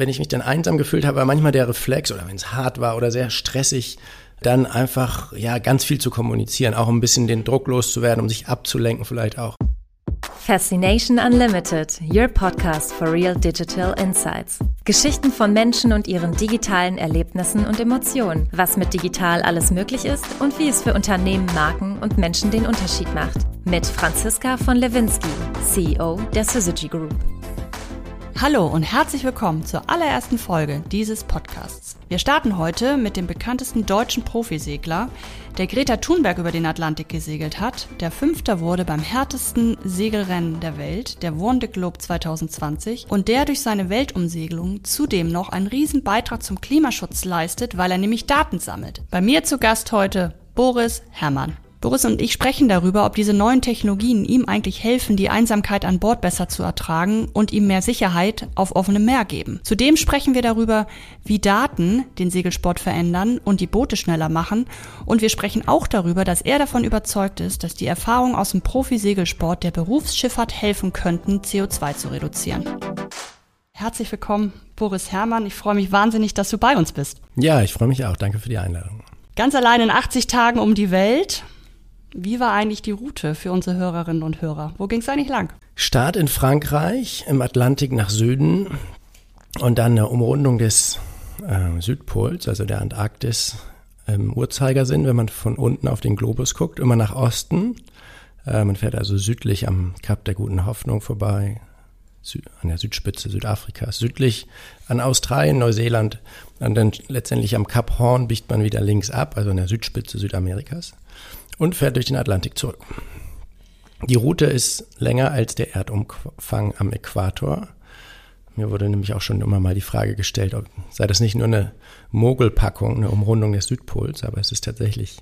wenn ich mich dann einsam gefühlt habe, war manchmal der Reflex oder wenn es hart war oder sehr stressig, dann einfach ja ganz viel zu kommunizieren, auch ein bisschen den Druck loszuwerden, um sich abzulenken vielleicht auch. Fascination Unlimited, your podcast for real digital insights. Geschichten von Menschen und ihren digitalen Erlebnissen und Emotionen, was mit digital alles möglich ist und wie es für Unternehmen, Marken und Menschen den Unterschied macht. Mit Franziska von Lewinsky, CEO der Syzygy Group. Hallo und herzlich willkommen zur allerersten Folge dieses Podcasts. Wir starten heute mit dem bekanntesten deutschen Profisegler, der Greta Thunberg über den Atlantik gesegelt hat, der Fünfter wurde beim härtesten Segelrennen der Welt, der Vendée Globe 2020, und der durch seine Weltumsegelung zudem noch einen riesen Beitrag zum Klimaschutz leistet, weil er nämlich Daten sammelt. Bei mir zu Gast heute Boris Herrmann. Boris und ich sprechen darüber, ob diese neuen Technologien ihm eigentlich helfen, die Einsamkeit an Bord besser zu ertragen und ihm mehr Sicherheit auf offenem Meer geben. Zudem sprechen wir darüber, wie Daten den Segelsport verändern und die Boote schneller machen. Und wir sprechen auch darüber, dass er davon überzeugt ist, dass die Erfahrungen aus dem Profisegelsport der Berufsschifffahrt helfen könnten, CO2 zu reduzieren. Herzlich willkommen, Boris Herrmann. Ich freue mich wahnsinnig, dass du bei uns bist. Ja, ich freue mich auch. Danke für die Einladung. Ganz allein in 80 Tagen um die Welt. Wie war eigentlich die Route für unsere Hörerinnen und Hörer? Wo ging es eigentlich lang? Start in Frankreich, im Atlantik nach Süden und dann eine Umrundung des äh, Südpols, also der Antarktis im Uhrzeigersinn, wenn man von unten auf den Globus guckt, immer nach Osten. Äh, man fährt also südlich am Kap der Guten Hoffnung vorbei, an der Südspitze Südafrikas, südlich an Australien, Neuseeland und dann letztendlich am Kap Horn biegt man wieder links ab, also an der Südspitze Südamerikas und fährt durch den Atlantik zurück. Die Route ist länger als der Erdumfang am Äquator. Mir wurde nämlich auch schon immer mal die Frage gestellt, ob sei das nicht nur eine Mogelpackung, eine Umrundung des Südpols, aber es ist tatsächlich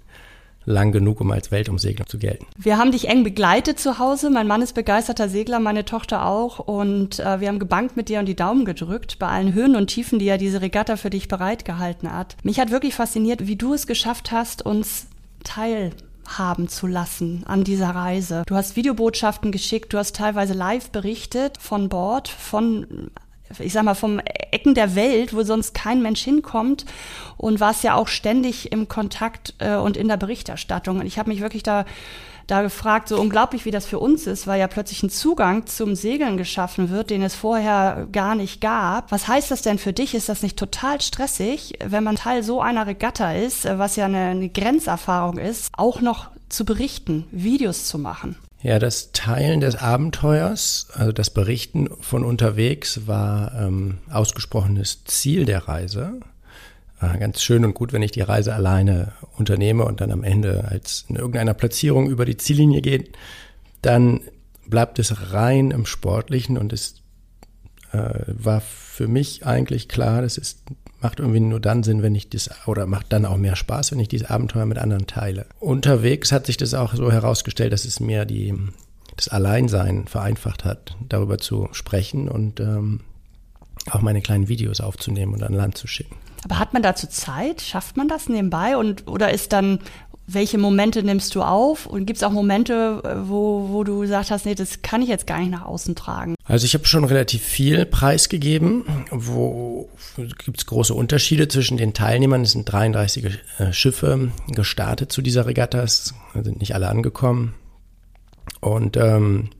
lang genug, um als Weltumsegler zu gelten. Wir haben dich eng begleitet zu Hause. Mein Mann ist begeisterter Segler, meine Tochter auch. Und äh, wir haben gebankt mit dir und die Daumen gedrückt bei allen Höhen und Tiefen, die ja diese Regatta für dich bereitgehalten hat. Mich hat wirklich fasziniert, wie du es geschafft hast, uns teil haben zu lassen an dieser Reise. Du hast Videobotschaften geschickt, du hast teilweise live berichtet von Bord, von ich sag mal, vom Ecken der Welt, wo sonst kein Mensch hinkommt und warst ja auch ständig im Kontakt äh, und in der Berichterstattung. Und ich habe mich wirklich da da gefragt, so unglaublich wie das für uns ist, weil ja plötzlich ein Zugang zum Segeln geschaffen wird, den es vorher gar nicht gab. Was heißt das denn für dich? Ist das nicht total stressig, wenn man Teil so einer Regatta ist, was ja eine, eine Grenzerfahrung ist, auch noch zu berichten, Videos zu machen? Ja, das Teilen des Abenteuers, also das Berichten von unterwegs, war ähm, ausgesprochenes Ziel der Reise. Ah, ganz schön und gut, wenn ich die Reise alleine unternehme und dann am Ende als in irgendeiner Platzierung über die Ziellinie geht, dann bleibt es rein im Sportlichen und es äh, war für mich eigentlich klar, das ist, macht irgendwie nur dann Sinn, wenn ich das, oder macht dann auch mehr Spaß, wenn ich dieses Abenteuer mit anderen teile. Unterwegs hat sich das auch so herausgestellt, dass es mir die, das Alleinsein vereinfacht hat, darüber zu sprechen und ähm, auch meine kleinen Videos aufzunehmen und an Land zu schicken. Aber hat man dazu Zeit? Schafft man das nebenbei? Und, oder ist dann, welche Momente nimmst du auf? Und gibt es auch Momente, äh, wo, wo du gesagt hast, nee, das kann ich jetzt gar nicht nach außen tragen? Also ich habe schon relativ viel preisgegeben. Wo gibt es große Unterschiede zwischen den Teilnehmern? Es sind 33 äh, Schiffe gestartet zu dieser Regatta. Es sind nicht alle angekommen. Und ähm,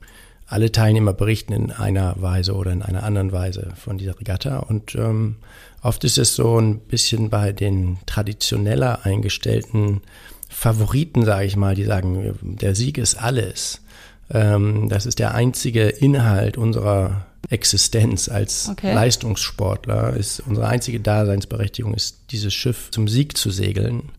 alle Teilnehmer berichten in einer Weise oder in einer anderen Weise von dieser Regatta. Und ähm, oft ist es so ein bisschen bei den traditioneller eingestellten Favoriten, sage ich mal, die sagen, der Sieg ist alles. Ähm, das ist der einzige Inhalt unserer Existenz als okay. Leistungssportler, ist unsere einzige Daseinsberechtigung, ist dieses Schiff zum Sieg zu segeln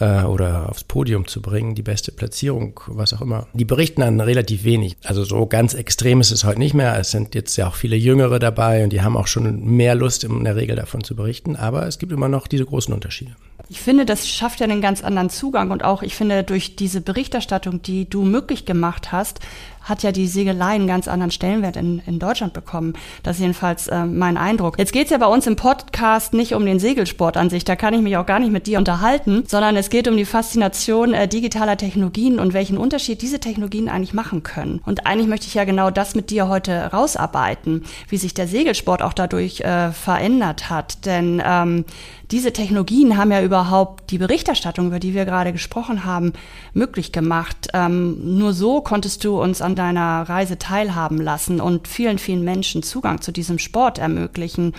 äh, oder aufs Podium zu bringen, die beste Platzierung, was auch immer. Die berichten dann relativ wenig. Also so ganz extrem ist es heute nicht mehr. Es sind jetzt ja auch viele Jüngere dabei und die haben auch schon mehr Lust in der Regel davon zu berichten. Aber es gibt immer noch diese großen Unterschiede. Ich finde, das schafft ja einen ganz anderen Zugang und auch, ich finde, durch diese Berichterstattung, die du möglich gemacht hast, hat ja die Segelei einen ganz anderen Stellenwert in, in Deutschland bekommen. Das ist jedenfalls äh, mein Eindruck. Jetzt geht's ja bei uns im Podcast nicht um den Segelsport an sich, da kann ich mich auch gar nicht mit dir unterhalten, sondern es geht um die Faszination äh, digitaler Technologien und welchen Unterschied diese Technologien eigentlich machen können. Und eigentlich möchte ich ja genau das mit dir heute rausarbeiten, wie sich der Segelsport auch dadurch äh, verändert hat. Denn ähm, diese Technologien haben ja überhaupt die Berichterstattung, über die wir gerade gesprochen haben, möglich gemacht. Ähm, nur so konntest du uns an deiner Reise teilhaben lassen und vielen, vielen Menschen Zugang zu diesem Sport ermöglichen.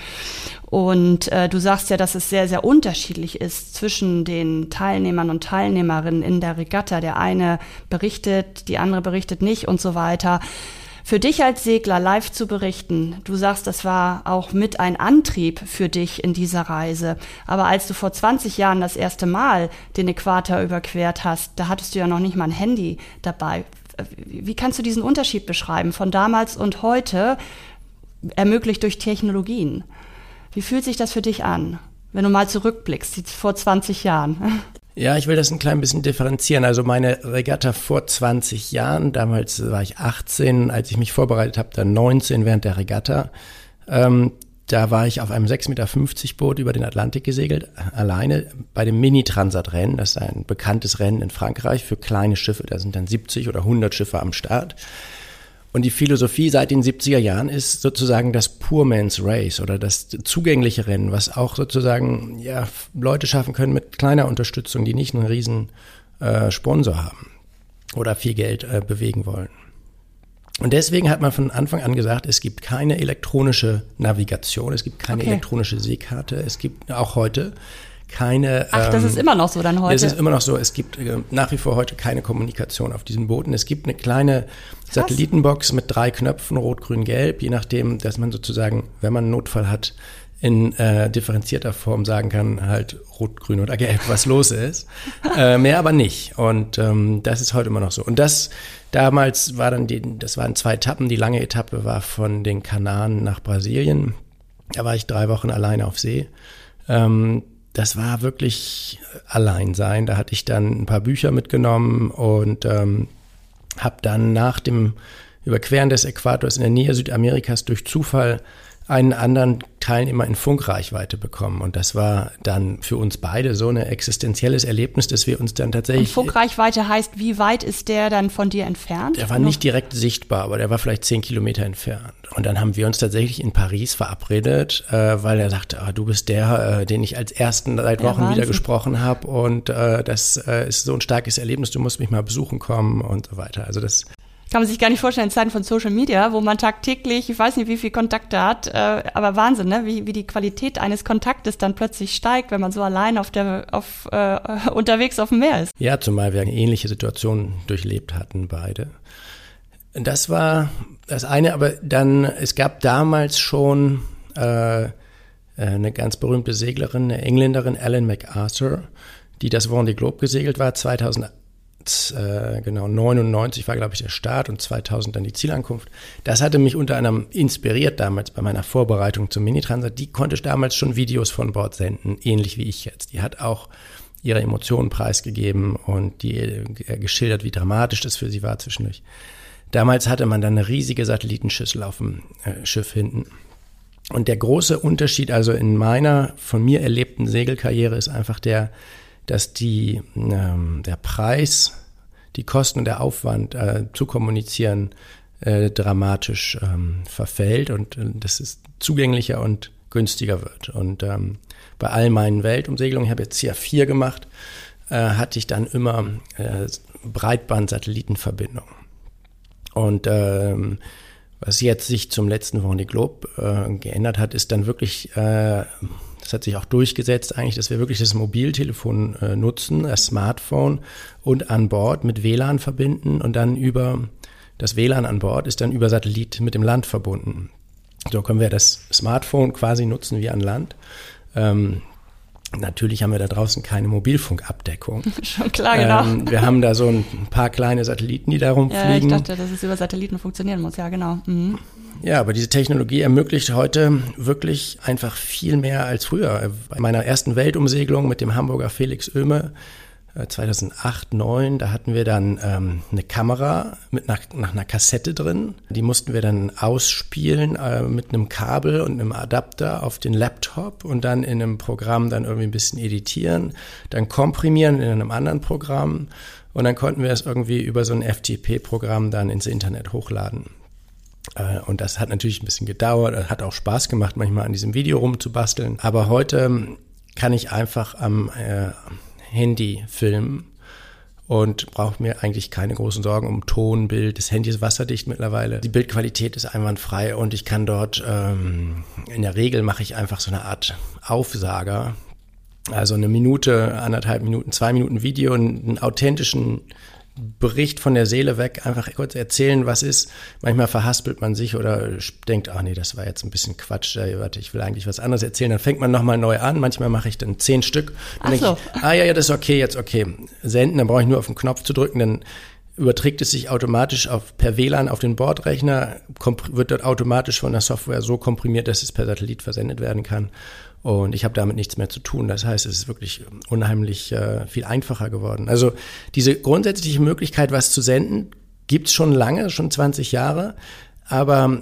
Und äh, du sagst ja, dass es sehr, sehr unterschiedlich ist zwischen den Teilnehmern und Teilnehmerinnen in der Regatta. Der eine berichtet, die andere berichtet nicht und so weiter. Für dich als Segler live zu berichten, du sagst, das war auch mit ein Antrieb für dich in dieser Reise. Aber als du vor 20 Jahren das erste Mal den Äquator überquert hast, da hattest du ja noch nicht mal ein Handy dabei. Wie kannst du diesen Unterschied beschreiben von damals und heute, ermöglicht durch Technologien? Wie fühlt sich das für dich an, wenn du mal zurückblickst, vor 20 Jahren? Ja, ich will das ein klein bisschen differenzieren. Also meine Regatta vor 20 Jahren, damals war ich 18, als ich mich vorbereitet habe, dann 19 während der Regatta. Ähm, da war ich auf einem 6,50 Meter Boot über den Atlantik gesegelt, alleine bei dem Mini-Transat-Rennen. Das ist ein bekanntes Rennen in Frankreich für kleine Schiffe. Da sind dann 70 oder 100 Schiffe am Start. Und die Philosophie seit den 70er Jahren ist sozusagen das Poor Man's Race oder das zugängliche Rennen, was auch sozusagen ja, Leute schaffen können mit kleiner Unterstützung, die nicht einen riesen äh, Sponsor haben oder viel Geld äh, bewegen wollen. Und deswegen hat man von Anfang an gesagt, es gibt keine elektronische Navigation, es gibt keine okay. elektronische Seekarte, es gibt auch heute keine. Ach, das ähm, ist immer noch so dann heute. Es ist immer noch so. Es gibt äh, nach wie vor heute keine Kommunikation auf diesen Booten. Es gibt eine kleine Satellitenbox mit drei Knöpfen, rot, grün, gelb, je nachdem, dass man sozusagen, wenn man einen Notfall hat, in äh, differenzierter Form sagen kann, halt rot, grün oder gelb, was los ist. äh, mehr aber nicht. Und ähm, das ist heute immer noch so. Und das damals war dann die, das waren zwei Etappen. Die lange Etappe war von den Kanaren nach Brasilien. Da war ich drei Wochen alleine auf See. Ähm, das war wirklich allein sein. Da hatte ich dann ein paar Bücher mitgenommen und ähm, habe dann nach dem Überqueren des Äquators in der Nähe Südamerikas durch Zufall einen anderen Teilnehmer in Funkreichweite bekommen. Und das war dann für uns beide so ein existenzielles Erlebnis, dass wir uns dann tatsächlich. Und Funkreichweite heißt, wie weit ist der dann von dir entfernt? Der war nicht direkt sichtbar, aber der war vielleicht zehn Kilometer entfernt. Und dann haben wir uns tatsächlich in Paris verabredet, äh, weil er sagte, ah, du bist der, äh, den ich als ersten seit Wochen ja, wieder gesprochen habe. Und äh, das äh, ist so ein starkes Erlebnis, du musst mich mal besuchen kommen und so weiter. Also das kann man sich gar nicht vorstellen, in Zeiten von Social Media, wo man tagtäglich, ich weiß nicht, wie viel Kontakte hat, äh, aber Wahnsinn, ne? wie, wie die Qualität eines Kontaktes dann plötzlich steigt, wenn man so allein auf der, auf, äh, unterwegs auf dem Meer ist. Ja, zumal wir eine ähnliche Situation durchlebt hatten, beide. Das war das eine, aber dann, es gab damals schon äh, eine ganz berühmte Seglerin, eine Engländerin, Ellen MacArthur, die das Vendée Globe gesegelt war, 2008 äh, genau 99 war, glaube ich, der Start und 2000 dann die Zielankunft. Das hatte mich unter anderem inspiriert damals bei meiner Vorbereitung zum Mini-Transat. Die konnte damals schon Videos von Bord senden, ähnlich wie ich jetzt. Die hat auch ihre Emotionen preisgegeben und die äh, geschildert, wie dramatisch das für sie war zwischendurch. Damals hatte man dann eine riesige Satellitenschüssel auf dem äh, Schiff hinten. Und der große Unterschied also in meiner von mir erlebten Segelkarriere ist einfach der, dass die, ähm, der Preis, die Kosten und der Aufwand äh, zu kommunizieren äh, dramatisch ähm, verfällt und äh, dass es zugänglicher und günstiger wird. Und ähm, bei all meinen Weltumsegelungen, ich habe jetzt hier vier gemacht, äh, hatte ich dann immer äh, Breitband-Satellitenverbindung. Und ähm, was jetzt sich zum letzten Vendée Globe äh, geändert hat, ist dann wirklich äh, das hat sich auch durchgesetzt eigentlich, dass wir wirklich das Mobiltelefon äh, nutzen, das Smartphone und an Bord mit WLAN verbinden und dann über das WLAN an Bord ist dann über Satellit mit dem Land verbunden. So können wir das Smartphone quasi nutzen wie an Land. Ähm, Natürlich haben wir da draußen keine Mobilfunkabdeckung. Schon klar, genau. Ähm, wir haben da so ein paar kleine Satelliten, die da rumfliegen. Ja, ich dachte, dass es über Satelliten funktionieren muss, ja, genau. Mhm. Ja, aber diese Technologie ermöglicht heute wirklich einfach viel mehr als früher. Bei meiner ersten Weltumsegelung mit dem Hamburger Felix Oehme 2008, 2009, da hatten wir dann ähm, eine Kamera mit nach, nach einer Kassette drin. Die mussten wir dann ausspielen äh, mit einem Kabel und einem Adapter auf den Laptop und dann in einem Programm dann irgendwie ein bisschen editieren, dann komprimieren in einem anderen Programm und dann konnten wir es irgendwie über so ein FTP-Programm dann ins Internet hochladen. Äh, und das hat natürlich ein bisschen gedauert, hat auch Spaß gemacht, manchmal an diesem Video rumzubasteln. Aber heute kann ich einfach am äh, Handy filmen und brauche mir eigentlich keine großen Sorgen um Ton, Bild. Das Handy ist wasserdicht mittlerweile. Die Bildqualität ist einwandfrei und ich kann dort, ähm, in der Regel mache ich einfach so eine Art Aufsager. Also eine Minute, anderthalb Minuten, zwei Minuten Video, einen authentischen Bericht von der Seele weg, einfach kurz erzählen, was ist. Manchmal verhaspelt man sich oder denkt, ach nee, das war jetzt ein bisschen Quatsch, warte, ich will eigentlich was anderes erzählen. Dann fängt man nochmal neu an. Manchmal mache ich dann zehn Stück. Dann ach so. Ich, ah ja, ja, das ist okay, jetzt okay. Senden, dann brauche ich nur auf den Knopf zu drücken, dann überträgt es sich automatisch auf, per WLAN auf den Bordrechner, wird dort automatisch von der Software so komprimiert, dass es per Satellit versendet werden kann. Und ich habe damit nichts mehr zu tun. Das heißt, es ist wirklich unheimlich äh, viel einfacher geworden. Also diese grundsätzliche Möglichkeit, was zu senden, gibt's schon lange, schon 20 Jahre. Aber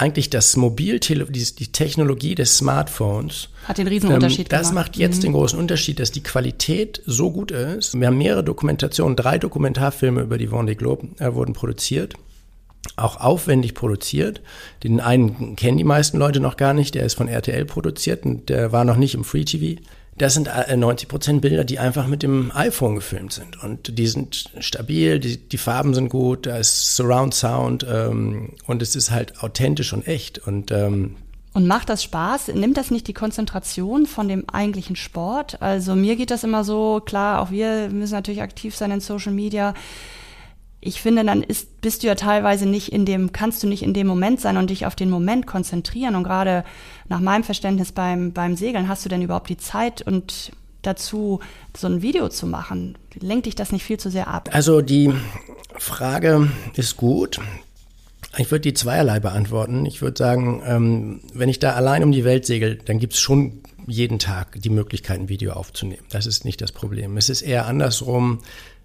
eigentlich das Mobiltele, die, die Technologie des Smartphones. Hat den Riesenunterschied ähm, Das macht jetzt mhm. den großen Unterschied, dass die Qualität so gut ist. Wir haben mehrere Dokumentationen, drei Dokumentarfilme über die Vendée Globe äh, wurden produziert auch aufwendig produziert. Den einen kennen die meisten Leute noch gar nicht, der ist von RTL produziert und der war noch nicht im Free TV. Das sind 90 äh, Prozent Bilder, die einfach mit dem iPhone gefilmt sind. Und die sind stabil, die, die Farben sind gut, da ist Surround Sound ähm, und es ist halt authentisch und echt. Und, ähm, und macht das Spaß? Nimmt das nicht die Konzentration von dem eigentlichen Sport? Also mir geht das immer so, klar, auch wir müssen natürlich aktiv sein in Social Media ich finde, dann ist, bist du ja teilweise nicht in dem, kannst du nicht in dem Moment sein und dich auf den Moment konzentrieren. Und gerade nach meinem Verständnis beim, beim Segeln hast du denn überhaupt die Zeit und dazu, so ein Video zu machen? Lenkt dich das nicht viel zu sehr ab? Also die Frage ist gut. Ich würde die zweierlei beantworten. Ich würde sagen, ähm, wenn ich da allein um die Welt segel, dann gibt es schon jeden Tag die Möglichkeit, ein Video aufzunehmen. Das ist nicht das Problem. Es ist eher andersrum,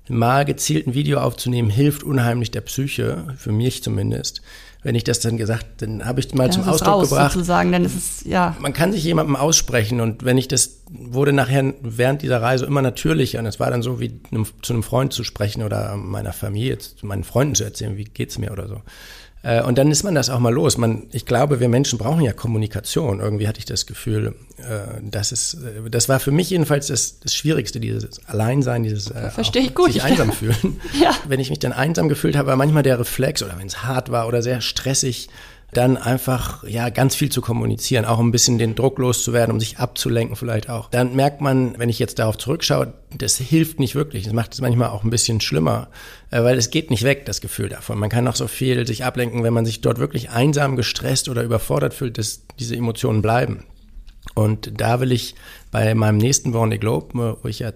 mal gezielt ein Video aufzunehmen, hilft unheimlich der Psyche, für mich zumindest. Wenn ich das dann gesagt, dann habe ich mal dann zum Ausdruck raus, gebracht. Sozusagen, dann ist es, ja. Man kann sich jemandem aussprechen und wenn ich das wurde nachher während dieser Reise immer natürlicher und es war dann so wie einem, zu einem Freund zu sprechen oder meiner Familie, zu meinen Freunden zu erzählen, wie geht's mir oder so. Äh, und dann ist man das auch mal los. Man, ich glaube, wir Menschen brauchen ja Kommunikation. Irgendwie hatte ich das Gefühl, äh, das ist, äh, das war für mich jedenfalls das, das Schwierigste, dieses Alleinsein, dieses Verstehe ich gut. sich einsam fühlen. ja. Wenn ich mich dann einsam gefühlt habe, war manchmal der Reflex oder wenn es hart war oder sehr stressig, dann einfach ja ganz viel zu kommunizieren, auch ein bisschen den Druck loszuwerden, um sich abzulenken vielleicht auch. Dann merkt man, wenn ich jetzt darauf zurückschaue, das hilft nicht wirklich. Das macht es manchmal auch ein bisschen schlimmer, äh, weil es geht nicht weg, das Gefühl davon. Man kann noch so viel sich ablenken, wenn man sich dort wirklich einsam, gestresst oder überfordert fühlt, dass diese Emotionen bleiben. Und da will ich bei meinem nächsten Vendée Globe, wo ich ja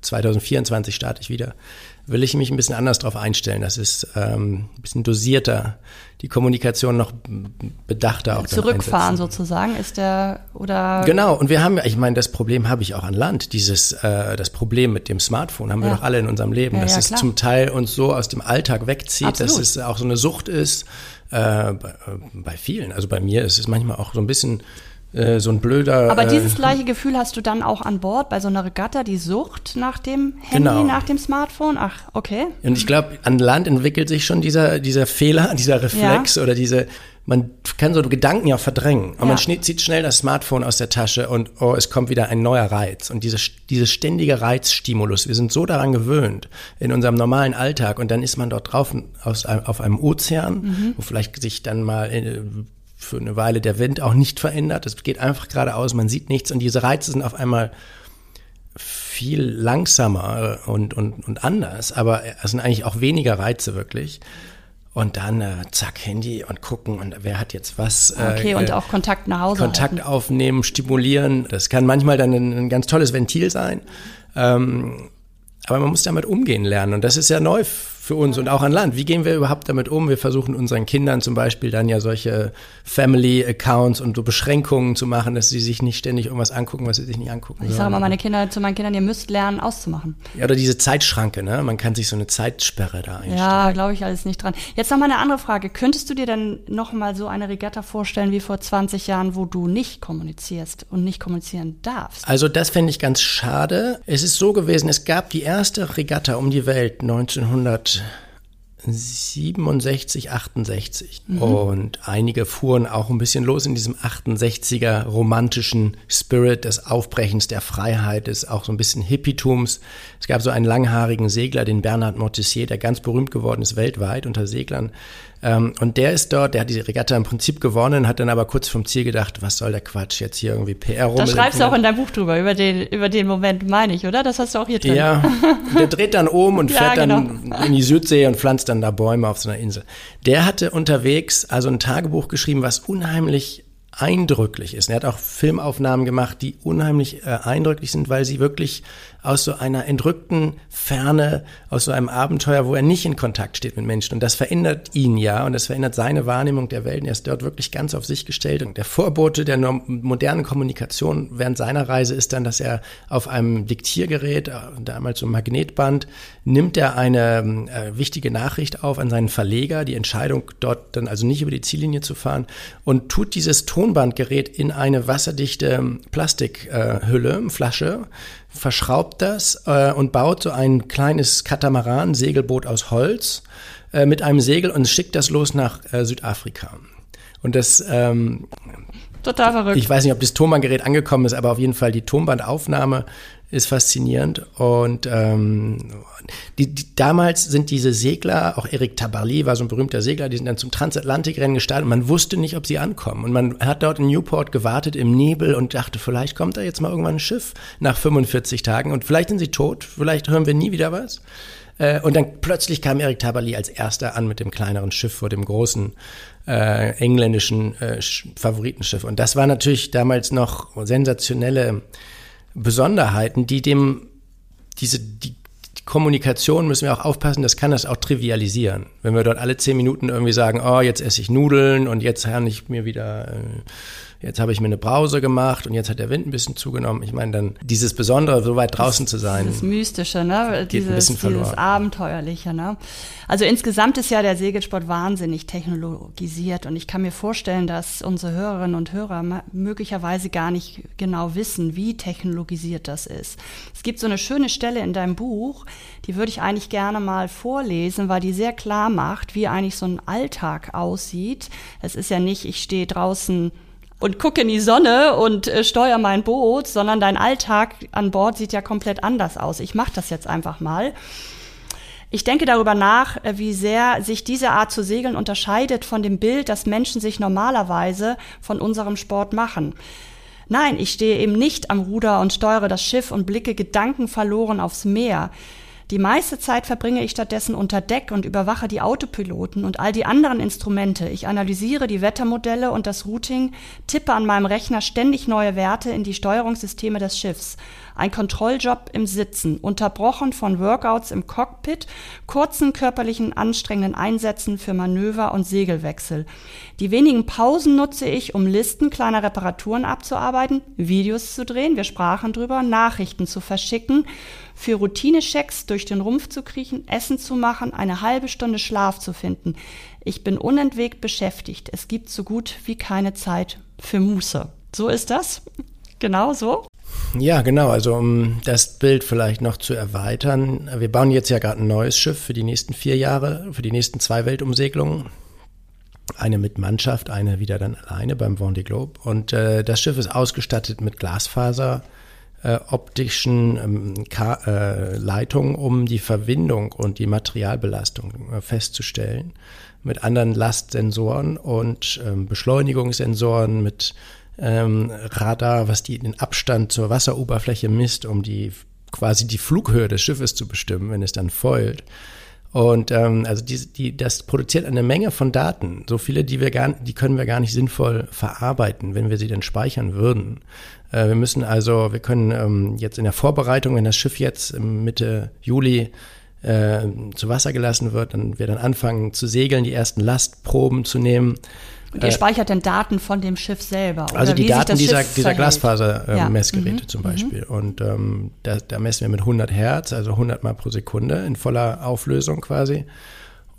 2024 starte ich wieder, will ich mich ein bisschen anders darauf einstellen. Das ist ähm, ein bisschen dosierter, die Kommunikation noch bedachter auch Zurückfahren sozusagen ist der oder Genau, und wir haben ja, ich meine, das Problem habe ich auch an Land, dieses äh, das Problem mit dem Smartphone haben wir doch alle in unserem Leben, ja, dass ja, es zum Teil uns so aus dem Alltag wegzieht, Absolut. dass es auch so eine Sucht ist. Äh, bei, äh, bei vielen, also bei mir ist es manchmal auch so ein bisschen äh, so ein blöder. Aber dieses äh, gleiche Gefühl hast du dann auch an Bord bei so einer Regatta, die Sucht nach dem Handy, genau. nach dem Smartphone? Ach, okay. Und ich glaube, an Land entwickelt sich schon dieser, dieser Fehler, dieser Reflex ja. oder diese, man kann so Gedanken ja verdrängen. Und ja. man zieht schnell das Smartphone aus der Tasche und oh, es kommt wieder ein neuer Reiz. Und diese, dieses ständige Reizstimulus, wir sind so daran gewöhnt in unserem normalen Alltag und dann ist man dort drauf aus, auf einem Ozean, mhm. wo vielleicht sich dann mal äh, für eine Weile der Wind auch nicht verändert. Es geht einfach geradeaus, man sieht nichts und diese Reize sind auf einmal viel langsamer und, und, und anders, aber es sind eigentlich auch weniger Reize wirklich. Und dann äh, zack, Handy und gucken und wer hat jetzt was. Äh, okay, und auch Kontakt nach Hause. Kontakt halten. aufnehmen, stimulieren. Das kann manchmal dann ein, ein ganz tolles Ventil sein. Ähm, aber man muss damit umgehen lernen. Und das ist ja neu für uns und auch an Land. Wie gehen wir überhaupt damit um? Wir versuchen unseren Kindern zum Beispiel dann ja solche Family Accounts und so Beschränkungen zu machen, dass sie sich nicht ständig irgendwas angucken, was sie sich nicht angucken. Ich sage mal meine Kinder zu meinen Kindern, ihr müsst lernen auszumachen. Ja, oder diese Zeitschranke, ne? Man kann sich so eine Zeitsperre da einstellen. Ja, glaube ich alles nicht dran. Jetzt noch mal eine andere Frage. Könntest du dir denn noch mal so eine Regatta vorstellen wie vor 20 Jahren, wo du nicht kommunizierst und nicht kommunizieren darfst? Also das fände ich ganz schade. Es ist so gewesen, es gab die erste Regatta um die Welt 1900 67, 68. Mhm. Und einige fuhren auch ein bisschen los in diesem 68er romantischen Spirit des Aufbrechens, der Freiheit, des auch so ein bisschen Hippietums. Es gab so einen langhaarigen Segler, den Bernard Mortissier, der ganz berühmt geworden ist weltweit unter Seglern. Ähm, und der ist dort, der hat die Regatta im Prinzip gewonnen, hat dann aber kurz vom Ziel gedacht, was soll der Quatsch jetzt hier irgendwie PR rum. Da schreibst du auch in deinem Buch drüber, über den, über den Moment, meine ich, oder? Das hast du auch hier drin. Ja, der dreht dann um und fährt ja, genau. dann in die Südsee und pflanzt dann da Bäume auf so einer Insel. Der hatte unterwegs also ein Tagebuch geschrieben, was unheimlich eindrücklich ist. Er hat auch Filmaufnahmen gemacht, die unheimlich äh, eindrücklich sind, weil sie wirklich aus so einer entrückten Ferne, aus so einem Abenteuer, wo er nicht in Kontakt steht mit Menschen. Und das verändert ihn ja und das verändert seine Wahrnehmung der Welt. Und er ist dort wirklich ganz auf sich gestellt. Und der Vorbote der modernen Kommunikation während seiner Reise ist dann, dass er auf einem Diktiergerät, äh, damals so ein Magnetband, nimmt er eine äh, wichtige Nachricht auf an seinen Verleger, die Entscheidung dort dann also nicht über die Ziellinie zu fahren und tut dieses Tonbandgerät in eine wasserdichte Plastikhülle, äh, Flasche, verschraubt das äh, und baut so ein kleines Katamaran, Segelboot aus Holz äh, mit einem Segel und schickt das los nach äh, Südafrika. Und das ähm, Total verrückt. Ich weiß nicht, ob das Tonbandgerät angekommen ist, aber auf jeden Fall die Tonbandaufnahme ist faszinierend. Und ähm, die, die, damals sind diese Segler, auch Eric Tabarly war so ein berühmter Segler, die sind dann zum Transatlantikrennen gestartet und man wusste nicht, ob sie ankommen. Und man hat dort in Newport gewartet im Nebel und dachte, vielleicht kommt da jetzt mal irgendwann ein Schiff nach 45 Tagen und vielleicht sind sie tot, vielleicht hören wir nie wieder was. Äh, und dann plötzlich kam Eric Tabarly als erster an mit dem kleineren Schiff vor dem großen äh, engländischen äh, Favoritenschiff. Und das war natürlich damals noch sensationelle Besonderheiten, die dem, diese, die, Kommunikation müssen wir auch aufpassen, das kann das auch trivialisieren. Wenn wir dort alle zehn Minuten irgendwie sagen, oh, jetzt esse ich Nudeln und jetzt kann ich mir wieder äh, jetzt habe ich mir eine Brause gemacht und jetzt hat der Wind ein bisschen zugenommen. Ich meine, dann dieses Besondere, so weit draußen das, zu sein. Das Mystische, ne? Geht dieses, ein bisschen verloren. dieses Abenteuerliche, ne? Also insgesamt ist ja der Segelsport wahnsinnig technologisiert und ich kann mir vorstellen, dass unsere Hörerinnen und Hörer möglicherweise gar nicht genau wissen, wie technologisiert das ist. Es gibt so eine schöne Stelle in deinem Buch, die würde ich eigentlich gerne mal vorlesen, weil die sehr klar macht, wie eigentlich so ein Alltag aussieht. Es ist ja nicht, ich stehe draußen und gucke in die Sonne und äh, steuere mein Boot, sondern dein Alltag an Bord sieht ja komplett anders aus. Ich mache das jetzt einfach mal. Ich denke darüber nach, äh, wie sehr sich diese Art zu segeln unterscheidet von dem Bild, das Menschen sich normalerweise von unserem Sport machen. Nein, ich stehe eben nicht am Ruder und steuere das Schiff und blicke gedankenverloren aufs Meer. Die meiste Zeit verbringe ich stattdessen unter Deck und überwache die Autopiloten und all die anderen Instrumente. Ich analysiere die Wettermodelle und das Routing, tippe an meinem Rechner ständig neue Werte in die Steuerungssysteme des Schiffs. Ein Kontrolljob im Sitzen, unterbrochen von Workouts im Cockpit, kurzen körperlichen anstrengenden Einsätzen für Manöver und Segelwechsel. Die wenigen Pausen nutze ich, um Listen kleiner Reparaturen abzuarbeiten, Videos zu drehen, wir sprachen drüber, Nachrichten zu verschicken, für Routinechecks durch den Rumpf zu kriechen, Essen zu machen, eine halbe Stunde Schlaf zu finden. Ich bin unentwegt beschäftigt. Es gibt so gut wie keine Zeit für Muße. So ist das? Genau so? Ja, genau. Also um das Bild vielleicht noch zu erweitern. Wir bauen jetzt ja gerade ein neues Schiff für die nächsten vier Jahre, für die nächsten zwei Weltumsegelungen. Eine mit Mannschaft, eine wieder dann alleine beim Vendée Globe. Und äh, das Schiff ist ausgestattet mit Glasfaser, äh, optischen ähm, äh, Leitungen, um die Verbindung und die Materialbelastung äh, festzustellen. Mit anderen Lastsensoren und ähm, Beschleunigungssensoren, mit ähm, Radar, was die, den Abstand zur Wasseroberfläche misst, um die quasi die Flughöhe des Schiffes zu bestimmen, wenn es dann foilt. Und ähm, also die, die, das produziert eine Menge von Daten, so viele, die wir gar, die können wir gar nicht sinnvoll verarbeiten, wenn wir sie denn speichern würden. Äh, wir müssen also, wir können ähm, jetzt in der Vorbereitung, wenn das Schiff jetzt Mitte Juli äh, zu Wasser gelassen wird, dann wir dann anfangen zu segeln, die ersten Lastproben zu nehmen. Und ihr äh, speichert dann Daten von dem Schiff selber? Oder also die Daten dieser, dieser Glasfaser-Messgeräte ja. mhm. zum Beispiel. Mhm. Und ähm, da, da, messen wir mit 100 Hertz, also 100 Mal pro Sekunde in voller Auflösung quasi.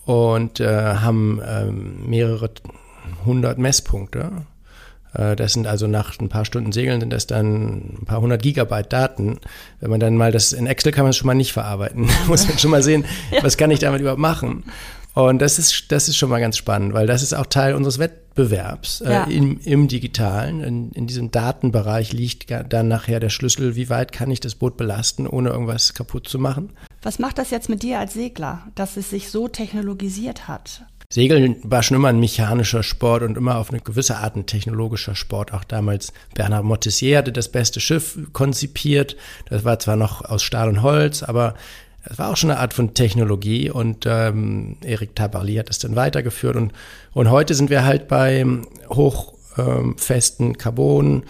Und äh, haben ähm, mehrere hundert Messpunkte. Äh, das sind also nach ein paar Stunden Segeln sind das dann ein paar hundert Gigabyte Daten. Wenn man dann mal das in Excel kann man es schon mal nicht verarbeiten. Muss man schon mal sehen, ja. was kann ich damit überhaupt machen. Und das ist, das ist schon mal ganz spannend, weil das ist auch Teil unseres Wettbewerbs äh, ja. im, im Digitalen. In, in diesem Datenbereich liegt dann nachher der Schlüssel, wie weit kann ich das Boot belasten, ohne irgendwas kaputt zu machen. Was macht das jetzt mit dir als Segler, dass es sich so technologisiert hat? Segeln war schon immer ein mechanischer Sport und immer auf eine gewisse Art ein technologischer Sport. Auch damals Bernhard Montessier hatte das beste Schiff konzipiert. Das war zwar noch aus Stahl und Holz, aber es war auch schon eine Art von Technologie und ähm, Eric Tabarly hat das dann weitergeführt und, und heute sind wir halt bei hochfesten ähm, Carbon,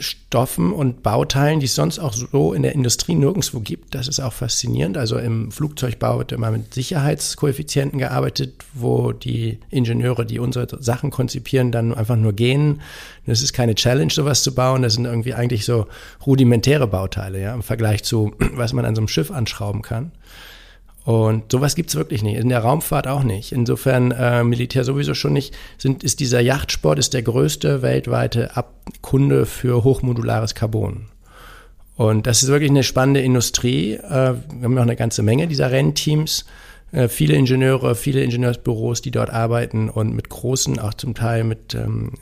Stoffen und Bauteilen, die es sonst auch so in der Industrie nirgendwo gibt. Das ist auch faszinierend. Also im Flugzeugbau wird immer mit Sicherheitskoeffizienten gearbeitet, wo die Ingenieure, die unsere Sachen konzipieren, dann einfach nur gehen. Das ist keine Challenge, sowas zu bauen. Das sind irgendwie eigentlich so rudimentäre Bauteile, ja, im Vergleich zu, was man an so einem Schiff anschrauben kann. Und sowas gibt's wirklich nicht. In der Raumfahrt auch nicht. Insofern äh, Militär sowieso schon nicht. Sind, ist dieser Yachtsport ist der größte weltweite Ab Kunde für hochmodulares Carbon. Und das ist wirklich eine spannende Industrie. Äh, wir haben noch eine ganze Menge dieser Rennteams. Äh, viele Ingenieure, viele Ingenieursbüros, die dort arbeiten und mit großen, auch zum Teil mit ähm,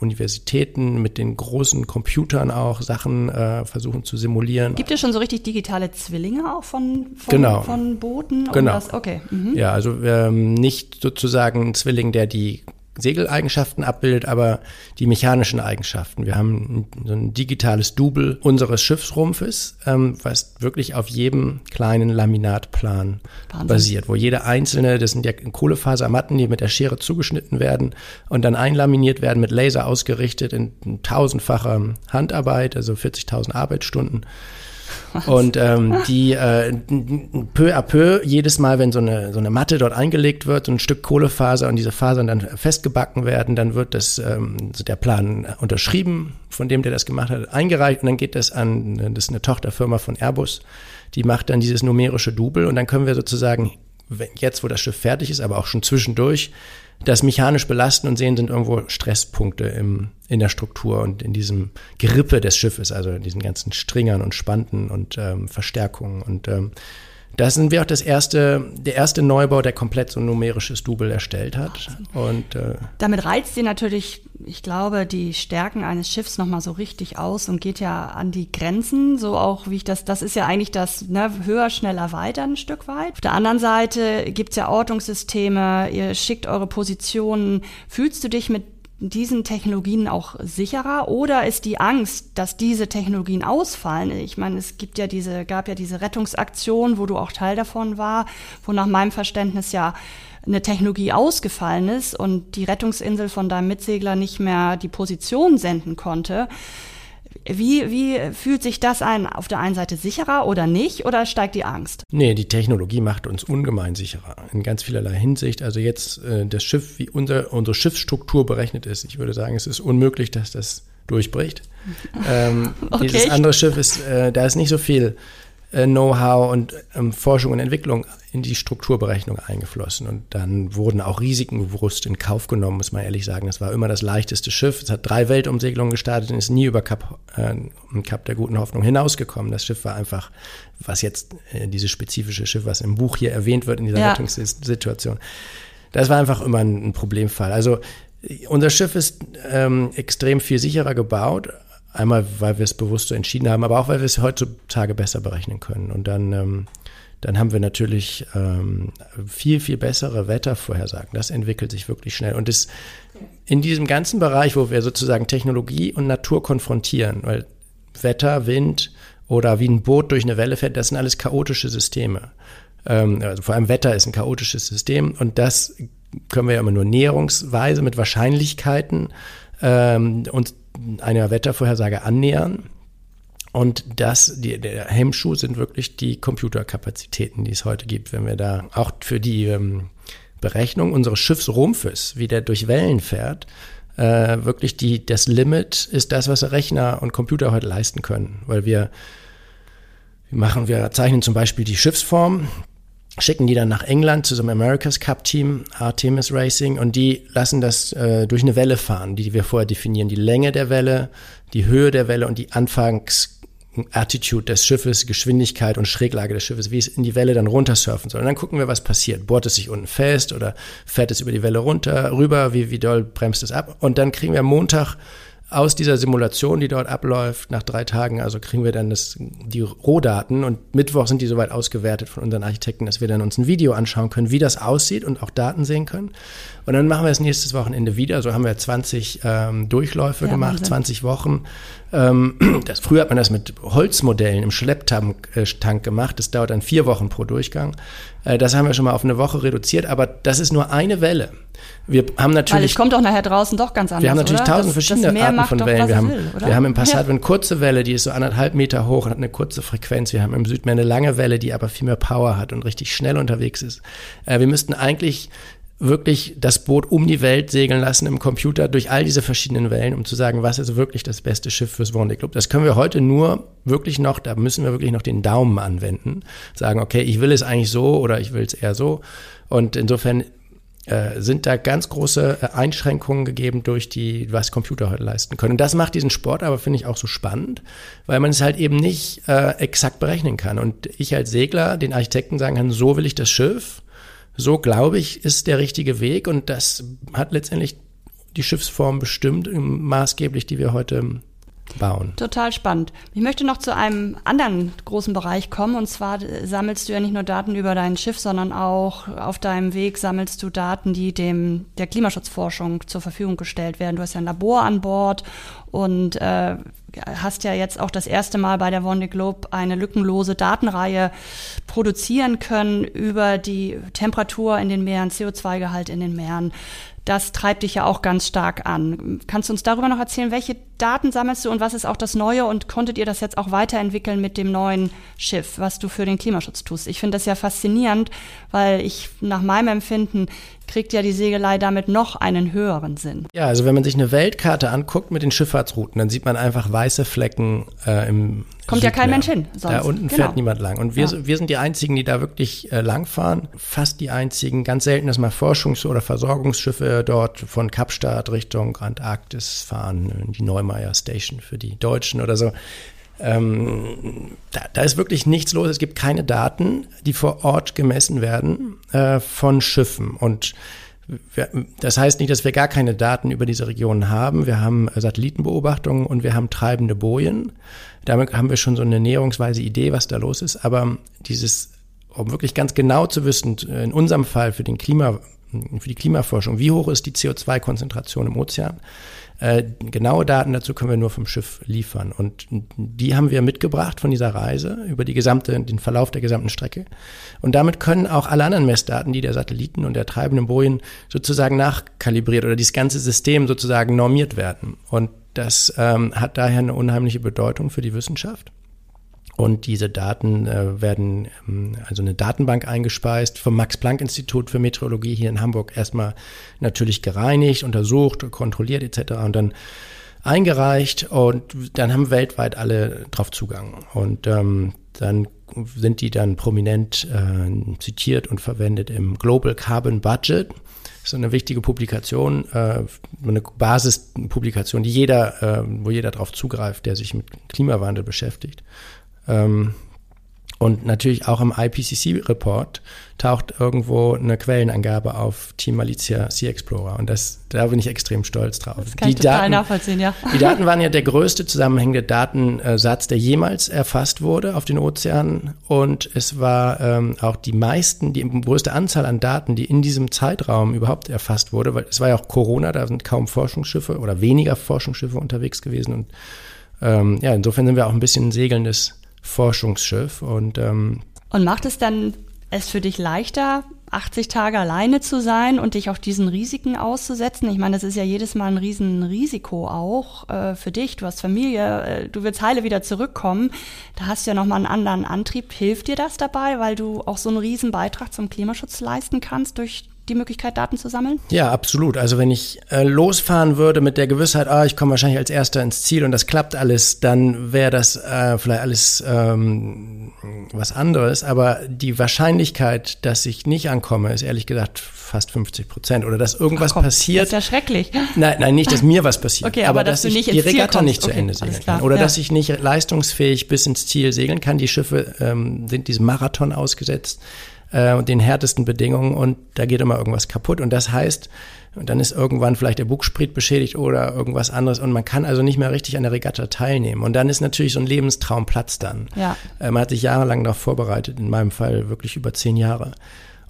Universitäten, mit den großen Computern auch Sachen äh, versuchen zu simulieren. Gibt es schon so richtig digitale Zwillinge auch von, von, genau. von Booten? Um genau. Das, okay. Mhm. Ja, also ähm, nicht sozusagen ein Zwilling, der die Segeleigenschaften abbildet, aber die mechanischen Eigenschaften. Wir haben so ein digitales Double unseres Schiffsrumpfes, ähm, was wirklich auf jedem kleinen Laminatplan Wahnsinn. basiert, wo jede einzelne, das sind ja Kohlefasermatten, die mit der Schere zugeschnitten werden und dann einlaminiert werden, mit Laser ausgerichtet in tausendfacher Handarbeit, also 40.000 Arbeitsstunden. Und ähm, die äh, peu à peu, jedes Mal, wenn so eine, so eine Matte dort eingelegt wird, so ein Stück Kohlefaser und diese Fasern dann festgebacken werden, dann wird das, ähm, der Plan unterschrieben von dem, der das gemacht hat, eingereicht. Und dann geht das an, das ist eine Tochterfirma von Airbus, die macht dann dieses numerische Double. Und dann können wir sozusagen, jetzt wo das Schiff fertig ist, aber auch schon zwischendurch, das mechanisch belasten und sehen, sind irgendwo Stresspunkte im, in der Struktur und in diesem Gerippe des Schiffes, also in diesen ganzen Stringern und Spanten und ähm, Verstärkungen. Und ähm, das sind wir auch das erste, der erste Neubau, der komplett so ein numerisches Double erstellt hat. Und äh, damit reizt sie natürlich, ich glaube, die Stärken eines Schiffs nochmal so richtig aus und geht ja an die Grenzen, so auch wie ich das, das ist ja eigentlich das ne, höher, schneller, weiter ein Stück weit. Auf der anderen Seite gibt's ja Ortungssysteme, ihr schickt eure Positionen. Fühlst du dich mit diesen Technologien auch sicherer oder ist die Angst, dass diese Technologien ausfallen? Ich meine, es gibt ja diese, gab ja diese Rettungsaktion, wo du auch Teil davon war, wo nach meinem Verständnis ja eine Technologie ausgefallen ist und die Rettungsinsel von deinem Mitsegler nicht mehr die Position senden konnte. Wie, wie fühlt sich das ein? Auf der einen Seite sicherer oder nicht? Oder steigt die Angst? Nee, die Technologie macht uns ungemein sicherer. In ganz vielerlei Hinsicht. Also jetzt äh, das Schiff, wie unser, unsere Schiffsstruktur berechnet ist. Ich würde sagen, es ist unmöglich, dass das durchbricht. ähm, okay. Dieses andere Schiff ist, äh, da ist nicht so viel Know-how und ähm, Forschung und Entwicklung in die Strukturberechnung eingeflossen. Und dann wurden auch Risiken bewusst in Kauf genommen, muss man ehrlich sagen. Das war immer das leichteste Schiff. Es hat drei Weltumsegelungen gestartet und ist nie über Kap, äh, Kap der guten Hoffnung hinausgekommen. Das Schiff war einfach, was jetzt äh, dieses spezifische Schiff, was im Buch hier erwähnt wird in dieser ja. Rettungssituation, das war einfach immer ein, ein Problemfall. Also unser Schiff ist ähm, extrem viel sicherer gebaut, Einmal, weil wir es bewusst so entschieden haben, aber auch, weil wir es heutzutage besser berechnen können. Und dann, ähm, dann haben wir natürlich ähm, viel, viel bessere Wettervorhersagen. Das entwickelt sich wirklich schnell. Und das, in diesem ganzen Bereich, wo wir sozusagen Technologie und Natur konfrontieren, weil Wetter, Wind oder wie ein Boot durch eine Welle fährt, das sind alles chaotische Systeme. Ähm, also vor allem Wetter ist ein chaotisches System und das können wir ja immer nur näherungsweise mit Wahrscheinlichkeiten ähm, uns einer Wettervorhersage annähern. Und das, die, der Hemmschuh sind wirklich die Computerkapazitäten, die es heute gibt, wenn wir da auch für die ähm, Berechnung unseres Schiffsrumpfes, wie der durch Wellen fährt, äh, wirklich die, das Limit ist das, was Rechner und Computer heute leisten können. Weil wir, machen, wir zeichnen zum Beispiel die Schiffsform, schicken die dann nach England zu so einem America's Cup Team, Artemis Racing, und die lassen das äh, durch eine Welle fahren, die wir vorher definieren. Die Länge der Welle, die Höhe der Welle und die Anfangs Attitude des Schiffes, Geschwindigkeit und Schräglage des Schiffes, wie es in die Welle dann runtersurfen soll. Und dann gucken wir, was passiert. Bohrt es sich unten fest oder fährt es über die Welle runter, rüber, wie, wie doll bremst es ab? Und dann kriegen wir am Montag aus dieser Simulation, die dort abläuft, nach drei Tagen, also kriegen wir dann das, die Rohdaten und Mittwoch sind die soweit ausgewertet von unseren Architekten, dass wir dann uns ein Video anschauen können, wie das aussieht und auch Daten sehen können. Und dann machen wir es nächstes Wochenende wieder. So haben wir 20 ähm, Durchläufe ja, gemacht, Wahnsinn. 20 Wochen. Ähm, das, früher hat man das mit Holzmodellen im Schlepptank äh, gemacht. Das dauert dann vier Wochen pro Durchgang. Äh, das haben wir schon mal auf eine Woche reduziert, aber das ist nur eine Welle. Wir haben natürlich. Weil es kommt doch nachher draußen doch ganz anders. Wir haben natürlich oder? tausend das, verschiedene das Arten von Wellen. Wir haben, will, wir haben im Passat ja. eine kurze Welle, die ist so anderthalb Meter hoch und hat eine kurze Frequenz. Wir haben im Südmeer eine lange Welle, die aber viel mehr Power hat und richtig schnell unterwegs ist. Äh, wir müssten eigentlich wirklich das Boot um die Welt segeln lassen im Computer durch all diese verschiedenen Wellen, um zu sagen, was ist wirklich das beste Schiff fürs Vendée Club. Das können wir heute nur wirklich noch, da müssen wir wirklich noch den Daumen anwenden, sagen, okay, ich will es eigentlich so oder ich will es eher so. Und insofern äh, sind da ganz große äh, Einschränkungen gegeben durch die, was Computer heute leisten können. Und das macht diesen Sport aber, finde ich, auch so spannend, weil man es halt eben nicht äh, exakt berechnen kann. Und ich als Segler den Architekten sagen kann, so will ich das Schiff, so glaube ich, ist der richtige Weg. Und das hat letztendlich die Schiffsform bestimmt, maßgeblich, die wir heute bauen. Total spannend. Ich möchte noch zu einem anderen großen Bereich kommen. Und zwar sammelst du ja nicht nur Daten über dein Schiff, sondern auch auf deinem Weg sammelst du Daten, die dem der Klimaschutzforschung zur Verfügung gestellt werden. Du hast ja ein Labor an Bord und äh, hast ja jetzt auch das erste Mal bei der Vendée Globe eine lückenlose Datenreihe produzieren können über die Temperatur in den Meeren, CO2-Gehalt in den Meeren, das treibt dich ja auch ganz stark an. Kannst du uns darüber noch erzählen, welche Daten sammelst du und was ist auch das Neue und konntet ihr das jetzt auch weiterentwickeln mit dem neuen Schiff, was du für den Klimaschutz tust? Ich finde das ja faszinierend, weil ich nach meinem Empfinden kriegt ja die Segelei damit noch einen höheren Sinn. Ja, also wenn man sich eine Weltkarte anguckt mit den Schifffahrtsrouten, dann sieht man einfach weiße Flecken äh, im Kommt Südmeer. ja kein Mensch hin. Sonst. Da unten genau. fährt niemand lang. Und wir, ja. wir sind die Einzigen, die da wirklich äh, langfahren. Fast die Einzigen. Ganz selten, dass mal Forschungs- oder Versorgungsschiffe dort von Kapstadt Richtung Antarktis fahren. Die Neumeier Station für die Deutschen oder so. Ähm, da, da, ist wirklich nichts los. Es gibt keine Daten, die vor Ort gemessen werden äh, von Schiffen. Und wir, das heißt nicht, dass wir gar keine Daten über diese Region haben. Wir haben Satellitenbeobachtungen und wir haben treibende Bojen. Damit haben wir schon so eine näherungsweise Idee, was da los ist. Aber dieses, um wirklich ganz genau zu wissen, in unserem Fall für den Klima, für die Klimaforschung, wie hoch ist die CO2-Konzentration im Ozean, äh, genaue Daten dazu können wir nur vom Schiff liefern. Und die haben wir mitgebracht von dieser Reise über die gesamte, den Verlauf der gesamten Strecke. Und damit können auch alle anderen Messdaten, die der Satelliten und der treibenden Bojen sozusagen nachkalibriert oder dieses ganze System sozusagen normiert werden. Und das ähm, hat daher eine unheimliche Bedeutung für die Wissenschaft. Und diese Daten äh, werden, ähm, also eine Datenbank eingespeist vom Max-Planck-Institut für Meteorologie hier in Hamburg erstmal natürlich gereinigt, untersucht, kontrolliert etc. und dann eingereicht und dann haben weltweit alle drauf Zugang. Und ähm, dann sind die dann prominent äh, zitiert und verwendet im Global Carbon Budget. Das ist eine wichtige Publikation, äh, eine Basispublikation, die jeder, äh, wo jeder darauf zugreift, der sich mit Klimawandel beschäftigt. Ähm, und natürlich auch im IPCC-Report taucht irgendwo eine Quellenangabe auf Team Malizia Sea Explorer. Und das, da bin ich extrem stolz drauf. Das kann die ich total Daten, nachvollziehen, ja. Die Daten waren ja der größte zusammenhängende Datensatz, der jemals erfasst wurde auf den Ozeanen. Und es war ähm, auch die meisten, die größte Anzahl an Daten, die in diesem Zeitraum überhaupt erfasst wurde. Weil es war ja auch Corona, da sind kaum Forschungsschiffe oder weniger Forschungsschiffe unterwegs gewesen. Und ähm, ja, insofern sind wir auch ein bisschen ein segelndes Forschungsschiff. Und, ähm, und macht es dann es für dich leichter, 80 Tage alleine zu sein und dich auch diesen Risiken auszusetzen. Ich meine, das ist ja jedes Mal ein Riesenrisiko auch äh, für dich. Du hast Familie, äh, du willst heile wieder zurückkommen. Da hast du ja nochmal einen anderen Antrieb. Hilft dir das dabei, weil du auch so einen riesen Beitrag zum Klimaschutz leisten kannst durch die Möglichkeit, Daten zu sammeln? Ja, absolut. Also wenn ich äh, losfahren würde mit der Gewissheit, ah, ich komme wahrscheinlich als Erster ins Ziel und das klappt alles, dann wäre das äh, vielleicht alles ähm, was anderes. Aber die Wahrscheinlichkeit, dass ich nicht ankomme, ist ehrlich gesagt fast 50 Prozent. Oder dass irgendwas komm, passiert. Das ist ja schrecklich. Nein, nein, nicht, dass mir was passiert. Okay, aber, aber dass, dass ich die Regatta nicht okay, zu Ende segeln kann. Oder ja. dass ich nicht leistungsfähig bis ins Ziel segeln kann. Die Schiffe ähm, sind diesem Marathon ausgesetzt äh, und den härtesten Bedingungen und da geht immer irgendwas kaputt. Und das heißt, und dann ist irgendwann vielleicht der Bugspriet beschädigt oder irgendwas anderes und man kann also nicht mehr richtig an der Regatta teilnehmen. Und dann ist natürlich so ein Lebenstraum Platz dann. Ja. Äh, man hat sich jahrelang darauf vorbereitet, in meinem Fall wirklich über zehn Jahre.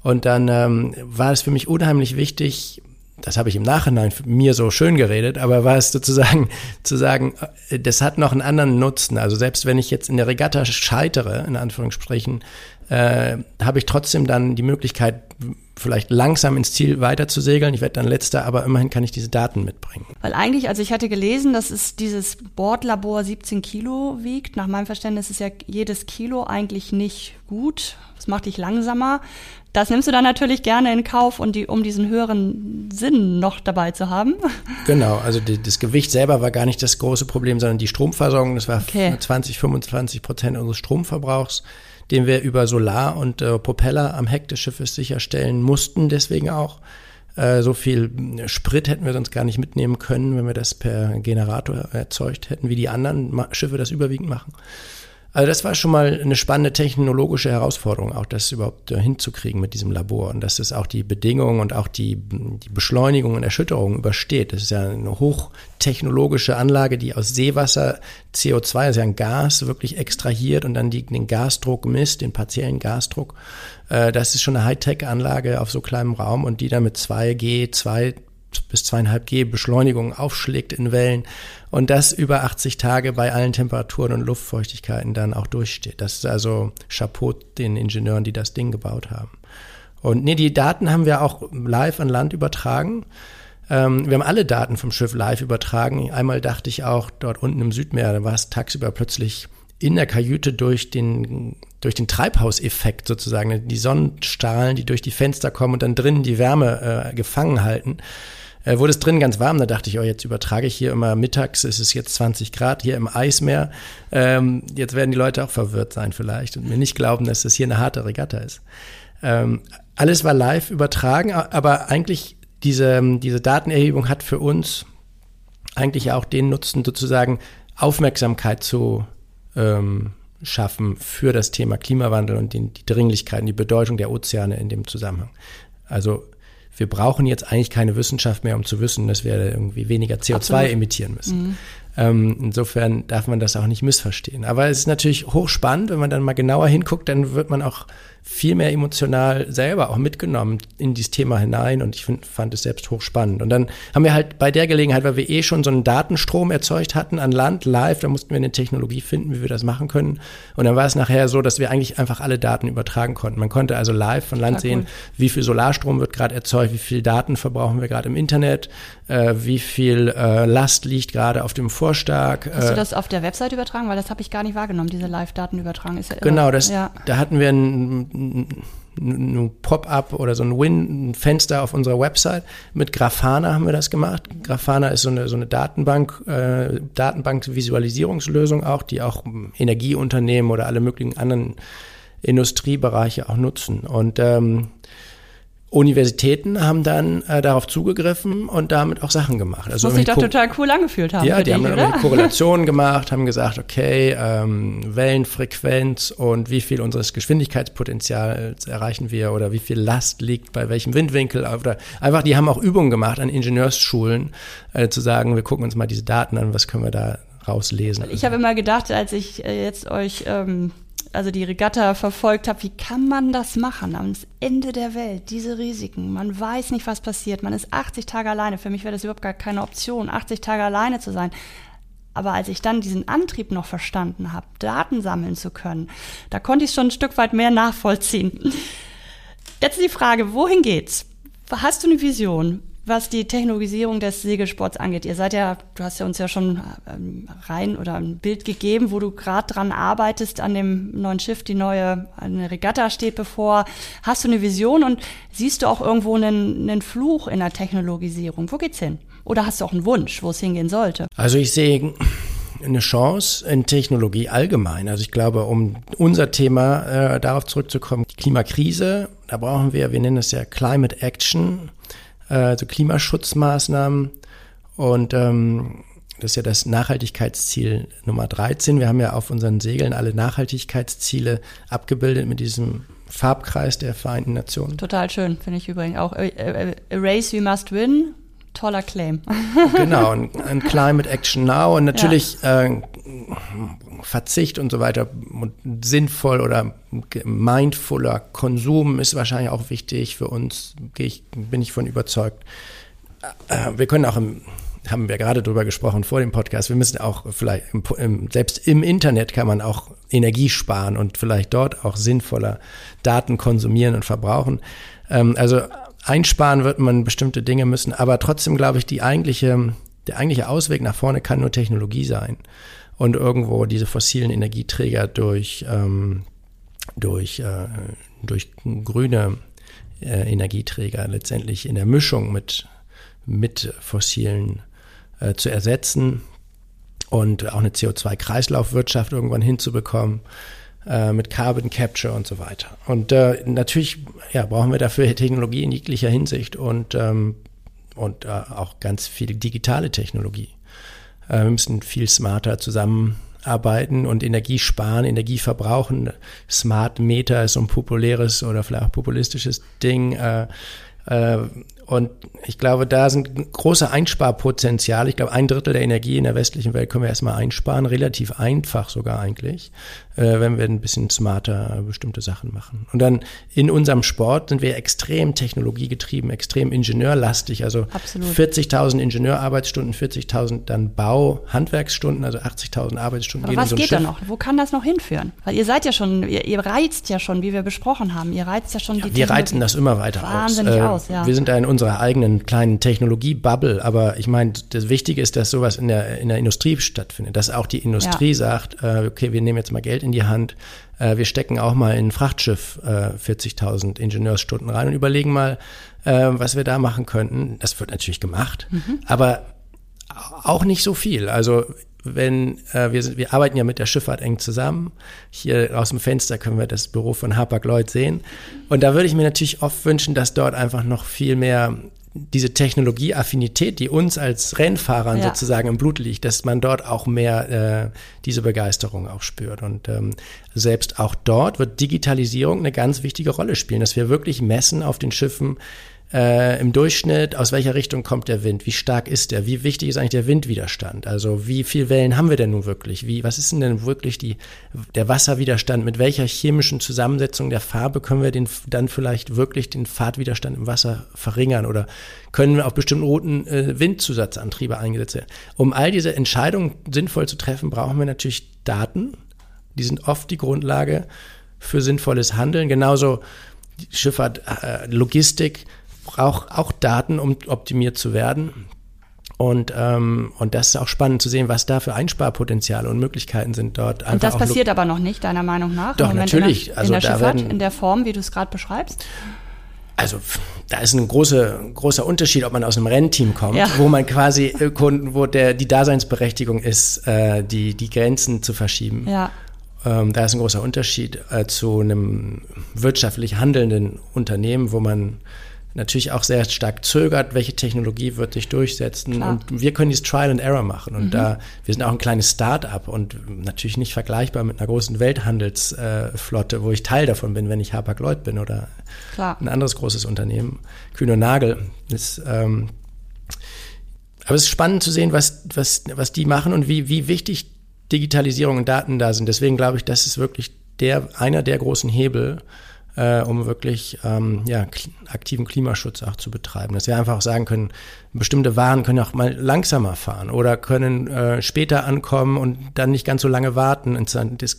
Und dann ähm, war es für mich unheimlich wichtig, das habe ich im Nachhinein mir so schön geredet, aber war es sozusagen zu sagen, äh, das hat noch einen anderen Nutzen. Also selbst wenn ich jetzt in der Regatta scheitere, in Anführungsstrichen, äh, habe ich trotzdem dann die Möglichkeit, vielleicht langsam ins Ziel weiter zu segeln. Ich werde dann letzter, aber immerhin kann ich diese Daten mitbringen. Weil eigentlich, also ich hatte gelesen, dass es dieses Bordlabor 17 Kilo wiegt. Nach meinem Verständnis ist ja jedes Kilo eigentlich nicht gut. Das macht dich langsamer. Das nimmst du dann natürlich gerne in Kauf, und die, um diesen höheren Sinn noch dabei zu haben. Genau, also die, das Gewicht selber war gar nicht das große Problem, sondern die Stromversorgung. Das war okay. 20, 25 Prozent unseres Stromverbrauchs den wir über Solar und äh, Propeller am Heck des Schiffes sicherstellen mussten, deswegen auch. Äh, so viel Sprit hätten wir sonst gar nicht mitnehmen können, wenn wir das per Generator erzeugt hätten, wie die anderen Schiffe das überwiegend machen. Also das war schon mal eine spannende technologische Herausforderung, auch das überhaupt äh, hinzukriegen mit diesem Labor und dass es auch die Bedingungen und auch die, die Beschleunigung und Erschütterung übersteht. Das ist ja eine hochtechnologische Anlage, die aus Seewasser CO2, also ein Gas, wirklich extrahiert und dann die, den Gasdruck misst, den partiellen Gasdruck. Äh, das ist schon eine Hightech-Anlage auf so kleinem Raum und die dann mit 2G, 2 bis zweieinhalb G Beschleunigung aufschlägt in Wellen und das über 80 Tage bei allen Temperaturen und Luftfeuchtigkeiten dann auch durchsteht. Das ist also Chapeau den Ingenieuren, die das Ding gebaut haben. Und nee, die Daten haben wir auch live an Land übertragen. Ähm, wir haben alle Daten vom Schiff live übertragen. Einmal dachte ich auch dort unten im Südmeer, da war es tagsüber plötzlich in der Kajüte durch den, durch den Treibhauseffekt sozusagen, die Sonnenstrahlen, die durch die Fenster kommen und dann drinnen die Wärme äh, gefangen halten äh, wurde es drin ganz warm. Da dachte ich, oh, jetzt übertrage ich hier immer mittags, ist es jetzt 20 Grad hier im Eismeer. Ähm, jetzt werden die Leute auch verwirrt sein vielleicht und mir nicht glauben, dass das hier eine harte Regatta ist. Ähm, alles war live übertragen, aber eigentlich diese, diese Datenerhebung hat für uns eigentlich auch den Nutzen, sozusagen Aufmerksamkeit zu ähm, schaffen für das Thema Klimawandel und die, die Dringlichkeit und die Bedeutung der Ozeane in dem Zusammenhang. Also wir brauchen jetzt eigentlich keine Wissenschaft mehr, um zu wissen, dass wir irgendwie weniger CO2 Absolut. emittieren müssen. Mhm. Ähm, insofern darf man das auch nicht missverstehen. Aber es ist natürlich hochspannend, wenn man dann mal genauer hinguckt, dann wird man auch viel mehr emotional selber auch mitgenommen in dieses Thema hinein und ich find, fand es selbst hochspannend. Und dann haben wir halt bei der Gelegenheit, weil wir eh schon so einen Datenstrom erzeugt hatten an Land, live, da mussten wir eine Technologie finden, wie wir das machen können. Und dann war es nachher so, dass wir eigentlich einfach alle Daten übertragen konnten. Man konnte also live von Land ja, sehen, wie viel Solarstrom wird gerade erzeugt, wie viel Daten verbrauchen wir gerade im Internet, äh, wie viel äh, Last liegt gerade auf dem Vorstark. Hast äh, du das auf der Website übertragen? Weil das habe ich gar nicht wahrgenommen, diese Live-Daten übertragen. Ist ja irre. Genau, das, ja. da hatten wir ein ein Pop-up oder so ein Win-Fenster auf unserer Website. Mit Grafana haben wir das gemacht. Grafana ist so eine, so eine Datenbank, äh, Datenbank-Visualisierungslösung auch, die auch Energieunternehmen oder alle möglichen anderen Industriebereiche auch nutzen. Und ähm, Universitäten haben dann äh, darauf zugegriffen und damit auch Sachen gemacht. Also das muss sich doch total cool angefühlt haben. Ja, die haben dann Korrelationen gemacht, haben gesagt, okay, ähm, Wellenfrequenz und wie viel unseres Geschwindigkeitspotenzials erreichen wir oder wie viel Last liegt bei welchem Windwinkel. Oder einfach, die haben auch Übungen gemacht an Ingenieursschulen, äh, zu sagen, wir gucken uns mal diese Daten an, was können wir da rauslesen. Ich habe immer gedacht, als ich äh, jetzt euch ähm, also die Regatta verfolgt habe, wie kann man das machen? Am Ende der Welt, diese Risiken. Man weiß nicht, was passiert. Man ist 80 Tage alleine. Für mich wäre das überhaupt gar keine Option, 80 Tage alleine zu sein. Aber als ich dann diesen Antrieb noch verstanden habe, Daten sammeln zu können, da konnte ich schon ein Stück weit mehr nachvollziehen. Jetzt die Frage, wohin geht's? Hast du eine Vision? Was die Technologisierung des Segelsports angeht. Ihr seid ja, du hast ja uns ja schon ähm, rein oder ein Bild gegeben, wo du gerade dran arbeitest an dem neuen Schiff, die neue eine Regatta steht bevor. Hast du eine Vision und siehst du auch irgendwo einen, einen Fluch in der Technologisierung? Wo geht's hin? Oder hast du auch einen Wunsch, wo es hingehen sollte? Also ich sehe eine Chance in Technologie allgemein. Also ich glaube, um unser Thema äh, darauf zurückzukommen, die Klimakrise, da brauchen wir, wir nennen es ja Climate Action äh, so Klimaschutzmaßnahmen. Und ähm, das ist ja das Nachhaltigkeitsziel Nummer 13. Wir haben ja auf unseren Segeln alle Nachhaltigkeitsziele abgebildet mit diesem Farbkreis der Vereinten Nationen. Total schön, finde ich übrigens auch. A, a, a Race We Must Win, toller Claim. genau, ein, Climate Action Now und natürlich ja. äh, Verzicht und so weiter und sinnvoll oder mindfuller Konsum ist wahrscheinlich auch wichtig für uns, bin ich von überzeugt. Äh, wir können auch im, haben wir gerade drüber gesprochen vor dem Podcast, wir müssen auch vielleicht, im, selbst im Internet kann man auch Energie sparen und vielleicht dort auch sinnvoller Daten konsumieren und verbrauchen. Ähm, also einsparen wird man bestimmte Dinge müssen, aber trotzdem glaube ich, die eigentliche, der eigentliche Ausweg nach vorne kann nur Technologie sein. Und irgendwo diese fossilen Energieträger durch, ähm, durch, äh, durch grüne äh, Energieträger letztendlich in der Mischung mit, mit fossilen äh, zu ersetzen und auch eine CO2-Kreislaufwirtschaft irgendwann hinzubekommen äh, mit Carbon Capture und so weiter. Und äh, natürlich ja, brauchen wir dafür Technologie in jeglicher Hinsicht und, ähm, und äh, auch ganz viel digitale Technologie. Äh, wir müssen viel smarter zusammenarbeiten und Energie sparen, Energie verbrauchen. Smart Meter ist so ein populäres oder vielleicht auch populistisches Ding. Äh, äh, und ich glaube, da sind große Einsparpotenziale. Ich glaube, ein Drittel der Energie in der westlichen Welt können wir erstmal einsparen, relativ einfach sogar eigentlich, äh, wenn wir ein bisschen smarter bestimmte Sachen machen. Und dann in unserem Sport sind wir extrem technologiegetrieben, extrem ingenieurlastig. Also 40.000 Ingenieurarbeitsstunden, 40.000 dann Bau, Handwerksstunden, also 80.000 Arbeitsstunden. Aber was so geht Schiff. da noch? Wo kann das noch hinführen? Weil ihr seid ja schon, ihr, ihr reizt ja schon, wie wir besprochen haben, ihr reizt ja schon ja, die Wir reizen das immer weiter Wahnsinnig aus. aus ja. Wir sind da in unserer eigenen kleinen Technologie-Bubble. Aber ich meine, das Wichtige ist, dass sowas in der, in der Industrie stattfindet. Dass auch die Industrie ja. sagt, äh, okay, wir nehmen jetzt mal Geld in die Hand. Äh, wir stecken auch mal in ein Frachtschiff äh, 40.000 Ingenieursstunden rein und überlegen mal, äh, was wir da machen könnten. Das wird natürlich gemacht. Mhm. Aber auch nicht so viel. Also wenn äh, wir, sind, wir arbeiten ja mit der Schifffahrt eng zusammen. Hier aus dem Fenster können wir das Büro von Hapag-Lloyd sehen. Und da würde ich mir natürlich oft wünschen, dass dort einfach noch viel mehr diese Technologieaffinität, die uns als Rennfahrern ja. sozusagen im Blut liegt, dass man dort auch mehr äh, diese Begeisterung auch spürt. Und ähm, selbst auch dort wird Digitalisierung eine ganz wichtige Rolle spielen, dass wir wirklich messen auf den Schiffen, äh, im Durchschnitt, aus welcher Richtung kommt der Wind, wie stark ist der, wie wichtig ist eigentlich der Windwiderstand, also wie viel Wellen haben wir denn nun wirklich, wie, was ist denn denn wirklich die, der Wasserwiderstand, mit welcher chemischen Zusammensetzung der Farbe können wir den, dann vielleicht wirklich den Fahrtwiderstand im Wasser verringern? Oder können wir auf bestimmten Routen äh, Windzusatzantriebe eingesetzt werden. Um all diese Entscheidungen sinnvoll zu treffen, brauchen wir natürlich Daten, die sind oft die Grundlage für sinnvolles Handeln, genauso Schifffahrt, äh, Logistik, braucht auch Daten, um optimiert zu werden. Und, ähm, und das ist auch spannend zu sehen, was da für Einsparpotenziale und Möglichkeiten sind dort. und das passiert aber noch nicht, deiner Meinung nach? Doch, natürlich. In der, also in der Schifffahrt, werden, in der Form, wie du es gerade beschreibst? Also da ist ein großer, großer Unterschied, ob man aus einem Rennteam kommt, ja. wo man quasi, äh, wo der, die Daseinsberechtigung ist, äh, die, die Grenzen zu verschieben. Ja. Ähm, da ist ein großer Unterschied äh, zu einem wirtschaftlich handelnden Unternehmen, wo man natürlich auch sehr stark zögert, welche Technologie wird sich durchsetzen. Klar. Und wir können dieses Trial and Error machen. Und mhm. da, wir sind auch ein kleines Start-up und natürlich nicht vergleichbar mit einer großen Welthandelsflotte, wo ich Teil davon bin, wenn ich Hapag-Lloyd bin oder Klar. ein anderes großes Unternehmen. Kühn und Nagel ist, ähm, aber es ist spannend zu sehen, was, was, was die machen und wie, wie wichtig Digitalisierung und Daten da sind. Deswegen glaube ich, das ist wirklich der, einer der großen Hebel, äh, um wirklich ähm, ja, aktiven Klimaschutz auch zu betreiben. Dass wir einfach sagen können, bestimmte Waren können auch mal langsamer fahren oder können äh, später ankommen und dann nicht ganz so lange warten. Das,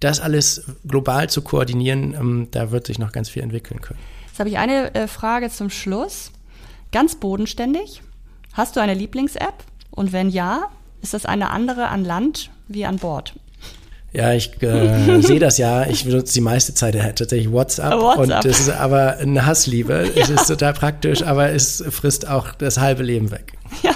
das alles global zu koordinieren, ähm, da wird sich noch ganz viel entwickeln können. Jetzt habe ich eine äh, Frage zum Schluss. Ganz bodenständig. Hast du eine Lieblings-App? Und wenn ja, ist das eine andere an Land wie an Bord? Ja, ich äh, sehe das ja. Ich benutze die meiste Zeit tatsächlich WhatsApp, WhatsApp. und das ist aber eine Hassliebe. Ja. Es ist total praktisch, aber es frisst auch das halbe Leben weg. Ja.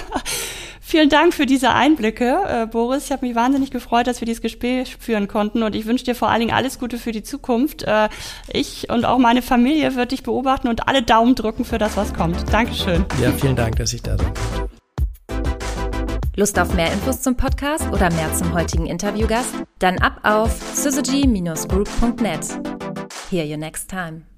Vielen Dank für diese Einblicke, äh, Boris. Ich habe mich wahnsinnig gefreut, dass wir dieses Gespräch führen konnten und ich wünsche dir vor allen Dingen alles Gute für die Zukunft. Äh, ich und auch meine Familie wird dich beobachten und alle Daumen drücken für das, was kommt. Dankeschön. Ja, vielen Dank, dass ich da bin. Lust auf mehr Infos zum Podcast oder mehr zum heutigen Interviewgast? Dann ab auf syzygy-group.net. Hear you next time.